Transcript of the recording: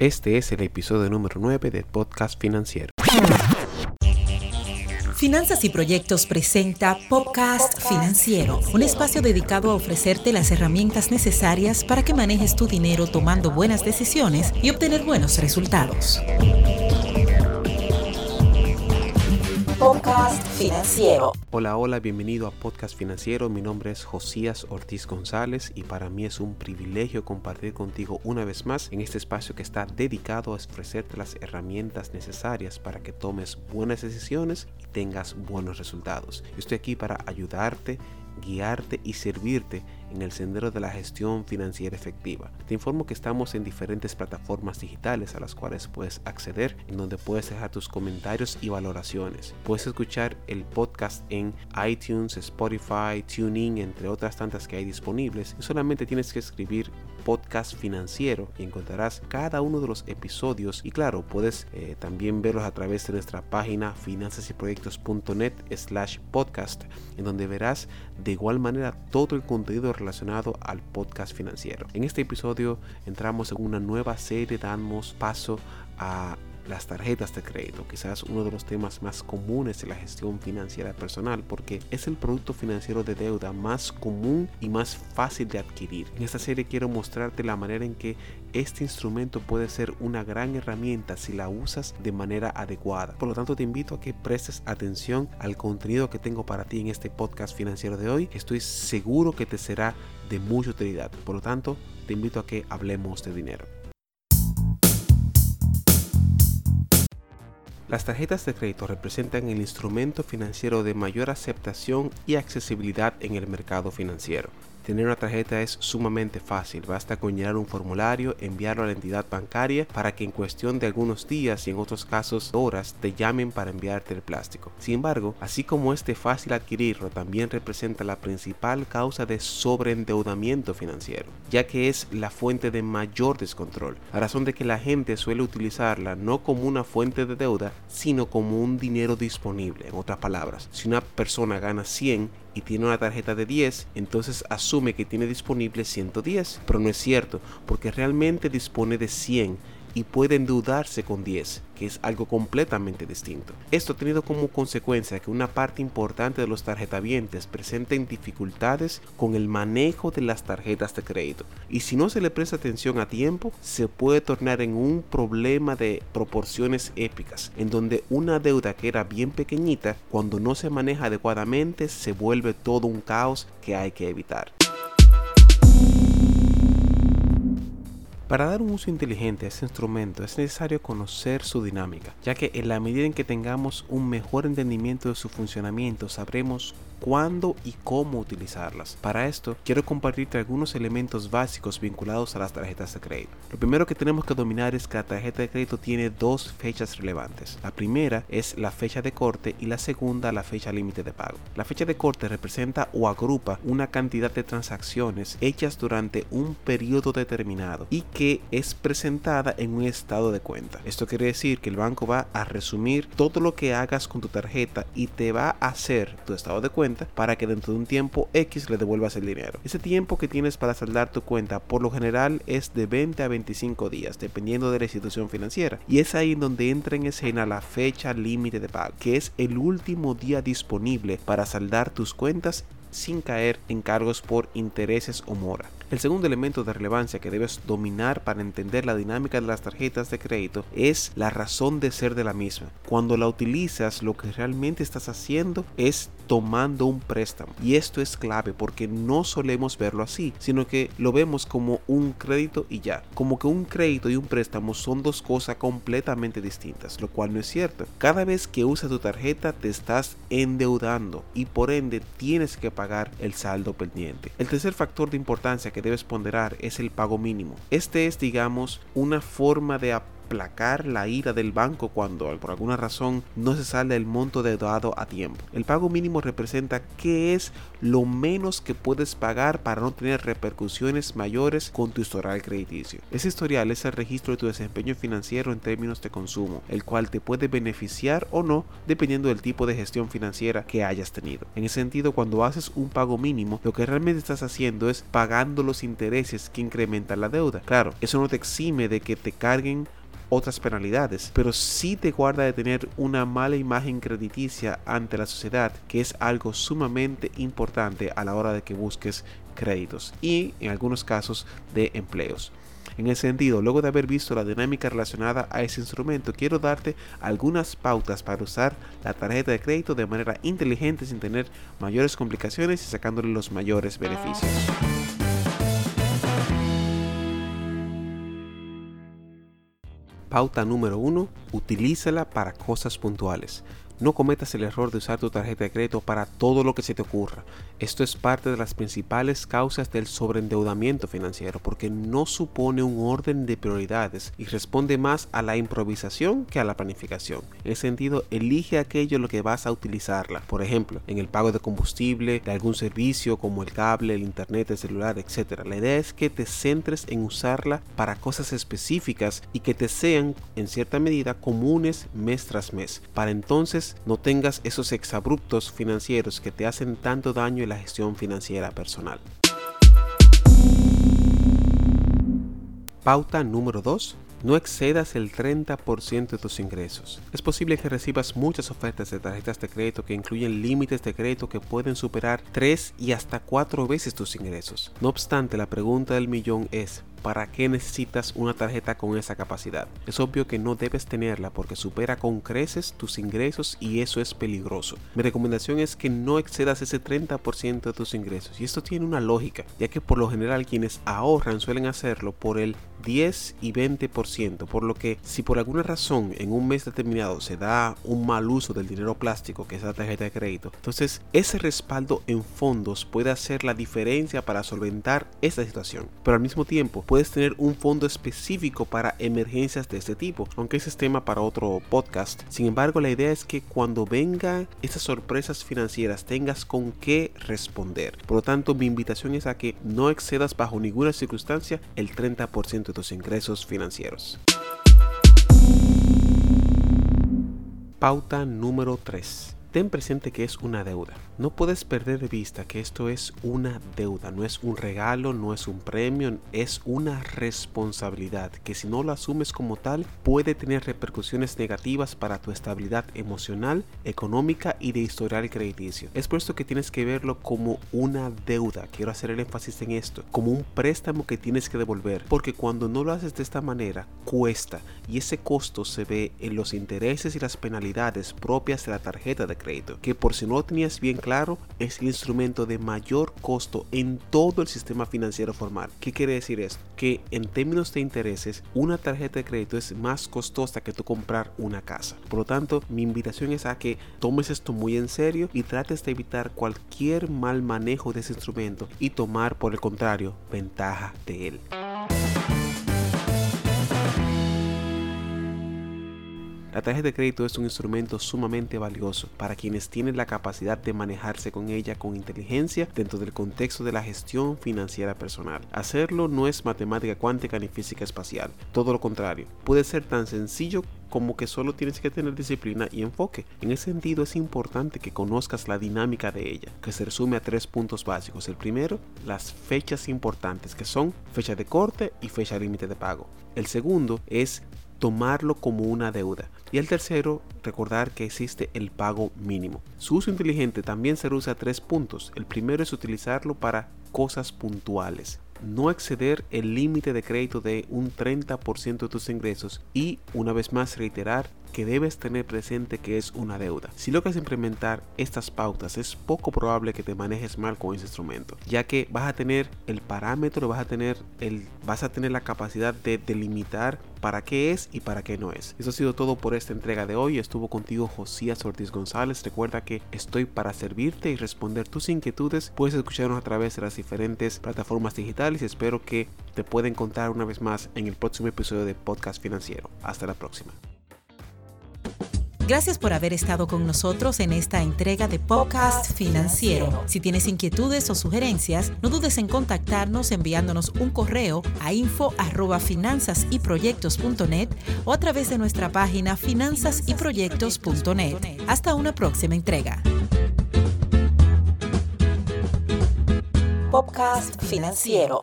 Este es el episodio número 9 del podcast financiero. Finanzas y Proyectos presenta Podcast Financiero, un espacio dedicado a ofrecerte las herramientas necesarias para que manejes tu dinero tomando buenas decisiones y obtener buenos resultados. Podcast Financiero. Hola, hola, bienvenido a Podcast Financiero. Mi nombre es Josías Ortiz González y para mí es un privilegio compartir contigo una vez más en este espacio que está dedicado a ofrecerte las herramientas necesarias para que tomes buenas decisiones y tengas buenos resultados. estoy aquí para ayudarte guiarte y servirte en el sendero de la gestión financiera efectiva. Te informo que estamos en diferentes plataformas digitales a las cuales puedes acceder, en donde puedes dejar tus comentarios y valoraciones. Puedes escuchar el podcast en iTunes, Spotify, TuneIn, entre otras tantas que hay disponibles. Y solamente tienes que escribir podcast financiero y encontrarás cada uno de los episodios. Y claro puedes eh, también verlos a través de nuestra página finanzasyproyectos.net slash podcast en donde verás de igual manera todo el contenido relacionado al podcast financiero. En este episodio entramos en una nueva serie damos paso a las tarjetas de crédito, quizás uno de los temas más comunes de la gestión financiera personal, porque es el producto financiero de deuda más común y más fácil de adquirir. En esta serie quiero mostrarte la manera en que este instrumento puede ser una gran herramienta si la usas de manera adecuada. Por lo tanto, te invito a que prestes atención al contenido que tengo para ti en este podcast financiero de hoy. Estoy seguro que te será de mucha utilidad. Por lo tanto, te invito a que hablemos de dinero. Las tarjetas de crédito representan el instrumento financiero de mayor aceptación y accesibilidad en el mercado financiero. Tener una tarjeta es sumamente fácil, basta con llenar un formulario, enviarlo a la entidad bancaria para que en cuestión de algunos días y en otros casos horas te llamen para enviarte el plástico. Sin embargo, así como este fácil adquirirlo, también representa la principal causa de sobreendeudamiento financiero, ya que es la fuente de mayor descontrol, a razón de que la gente suele utilizarla no como una fuente de deuda, sino como un dinero disponible. En otras palabras, si una persona gana 100 y tiene una tarjeta de 10, entonces asume que tiene disponible 110, pero no es cierto, porque realmente dispone de 100 y puede endeudarse con 10, que es algo completamente distinto. Esto ha tenido como consecuencia que una parte importante de los tarjetavientes presenten dificultades con el manejo de las tarjetas de crédito. Y si no se le presta atención a tiempo, se puede tornar en un problema de proporciones épicas, en donde una deuda que era bien pequeñita, cuando no se maneja adecuadamente, se vuelve todo un caos que hay que evitar. Para dar un uso inteligente a este instrumento es necesario conocer su dinámica, ya que en la medida en que tengamos un mejor entendimiento de su funcionamiento sabremos cuándo y cómo utilizarlas. Para esto, quiero compartirte algunos elementos básicos vinculados a las tarjetas de crédito. Lo primero que tenemos que dominar es que la tarjeta de crédito tiene dos fechas relevantes. La primera es la fecha de corte y la segunda la fecha límite de pago. La fecha de corte representa o agrupa una cantidad de transacciones hechas durante un periodo determinado y que es presentada en un estado de cuenta. Esto quiere decir que el banco va a resumir todo lo que hagas con tu tarjeta y te va a hacer tu estado de cuenta para que dentro de un tiempo X le devuelvas el dinero. Ese tiempo que tienes para saldar tu cuenta por lo general es de 20 a 25 días, dependiendo de la institución financiera. Y es ahí donde entra en escena la fecha límite de pago, que es el último día disponible para saldar tus cuentas sin caer en cargos por intereses o mora. El segundo elemento de relevancia que debes dominar para entender la dinámica de las tarjetas de crédito es la razón de ser de la misma. Cuando la utilizas, lo que realmente estás haciendo es tomando un préstamo. Y esto es clave porque no solemos verlo así, sino que lo vemos como un crédito y ya. Como que un crédito y un préstamo son dos cosas completamente distintas, lo cual no es cierto. Cada vez que usas tu tarjeta te estás endeudando y por ende tienes que pagar el saldo pendiente. El tercer factor de importancia que debes ponderar es el pago mínimo. Este es, digamos, una forma de aplacar la ira del banco cuando por alguna razón no se sale el monto deudado a tiempo. El pago mínimo representa qué es lo menos que puedes pagar para no tener repercusiones mayores con tu historial crediticio. Ese historial es el registro de tu desempeño financiero en términos de consumo, el cual te puede beneficiar o no dependiendo del tipo de gestión financiera que hayas tenido. En ese sentido, cuando haces un pago mínimo, lo que realmente estás haciendo es pagando los intereses que incrementan la deuda. Claro, eso no te exime de que te carguen otras penalidades, pero sí te guarda de tener una mala imagen crediticia ante la sociedad, que es algo sumamente importante a la hora de que busques créditos y en algunos casos de empleos. En ese sentido, luego de haber visto la dinámica relacionada a ese instrumento, quiero darte algunas pautas para usar la tarjeta de crédito de manera inteligente sin tener mayores complicaciones y sacándole los mayores beneficios. Pauta número 1. Utilízala para cosas puntuales. No cometas el error de usar tu tarjeta de crédito para todo lo que se te ocurra. Esto es parte de las principales causas del sobreendeudamiento financiero porque no supone un orden de prioridades y responde más a la improvisación que a la planificación. En ese sentido, elige aquello en lo que vas a utilizarla. Por ejemplo, en el pago de combustible, de algún servicio como el cable, el internet, el celular, etc. La idea es que te centres en usarla para cosas específicas y que te sean en cierta medida comunes mes tras mes. Para entonces no tengas esos exabruptos financieros que te hacen tanto daño en la gestión financiera personal. Pauta número 2 no excedas el 30% de tus ingresos. Es posible que recibas muchas ofertas de tarjetas de crédito que incluyen límites de crédito que pueden superar 3 y hasta 4 veces tus ingresos. No obstante, la pregunta del millón es, ¿para qué necesitas una tarjeta con esa capacidad? Es obvio que no debes tenerla porque supera con creces tus ingresos y eso es peligroso. Mi recomendación es que no excedas ese 30% de tus ingresos y esto tiene una lógica, ya que por lo general quienes ahorran suelen hacerlo por el 10 y 20%, por lo que si por alguna razón en un mes determinado se da un mal uso del dinero plástico que es la tarjeta de crédito, entonces ese respaldo en fondos puede hacer la diferencia para solventar esta situación. Pero al mismo tiempo puedes tener un fondo específico para emergencias de este tipo, aunque ese es tema para otro podcast. Sin embargo, la idea es que cuando vengan esas sorpresas financieras tengas con qué responder. Por lo tanto, mi invitación es a que no excedas bajo ninguna circunstancia el 30% tus ingresos financieros. Pauta número 3. Ten presente que es una deuda. No puedes perder de vista que esto es una deuda, no es un regalo, no es un premio, es una responsabilidad que si no lo asumes como tal puede tener repercusiones negativas para tu estabilidad emocional, económica y de historial crediticio. Es por esto que tienes que verlo como una deuda. Quiero hacer el énfasis en esto, como un préstamo que tienes que devolver, porque cuando no lo haces de esta manera cuesta y ese costo se ve en los intereses y las penalidades propias de la tarjeta de crédito, que por si no lo tenías bien claro, es el instrumento de mayor costo en todo el sistema financiero formal. ¿Qué quiere decir esto? Que en términos de intereses, una tarjeta de crédito es más costosa que tú comprar una casa. Por lo tanto, mi invitación es a que tomes esto muy en serio y trates de evitar cualquier mal manejo de ese instrumento y tomar, por el contrario, ventaja de él. La tarjeta de crédito es un instrumento sumamente valioso para quienes tienen la capacidad de manejarse con ella con inteligencia dentro del contexto de la gestión financiera personal. Hacerlo no es matemática cuántica ni física espacial, todo lo contrario, puede ser tan sencillo como que solo tienes que tener disciplina y enfoque. En ese sentido es importante que conozcas la dinámica de ella, que se resume a tres puntos básicos. El primero, las fechas importantes, que son fecha de corte y fecha límite de pago. El segundo es tomarlo como una deuda. Y el tercero, recordar que existe el pago mínimo. Su uso inteligente también se reduce a tres puntos. El primero es utilizarlo para cosas puntuales. No exceder el límite de crédito de un 30% de tus ingresos y, una vez más, reiterar que debes tener presente que es una deuda. Si logras implementar estas pautas, es poco probable que te manejes mal con ese instrumento, ya que vas a tener el parámetro, vas a tener el vas a tener la capacidad de delimitar para qué es y para qué no es. Eso ha sido todo por esta entrega de hoy. Estuvo contigo Josías Ortiz González. Recuerda que estoy para servirte y responder tus inquietudes. Puedes escucharnos a través de las diferentes plataformas digitales espero que te pueda encontrar una vez más en el próximo episodio de Podcast Financiero. Hasta la próxima. Gracias por haber estado con nosotros en esta entrega de Podcast Financiero. Si tienes inquietudes o sugerencias, no dudes en contactarnos enviándonos un correo a info@finanzasyproyectos.net o a través de nuestra página finanzasyproyectos.net. Hasta una próxima entrega. Podcast Financiero.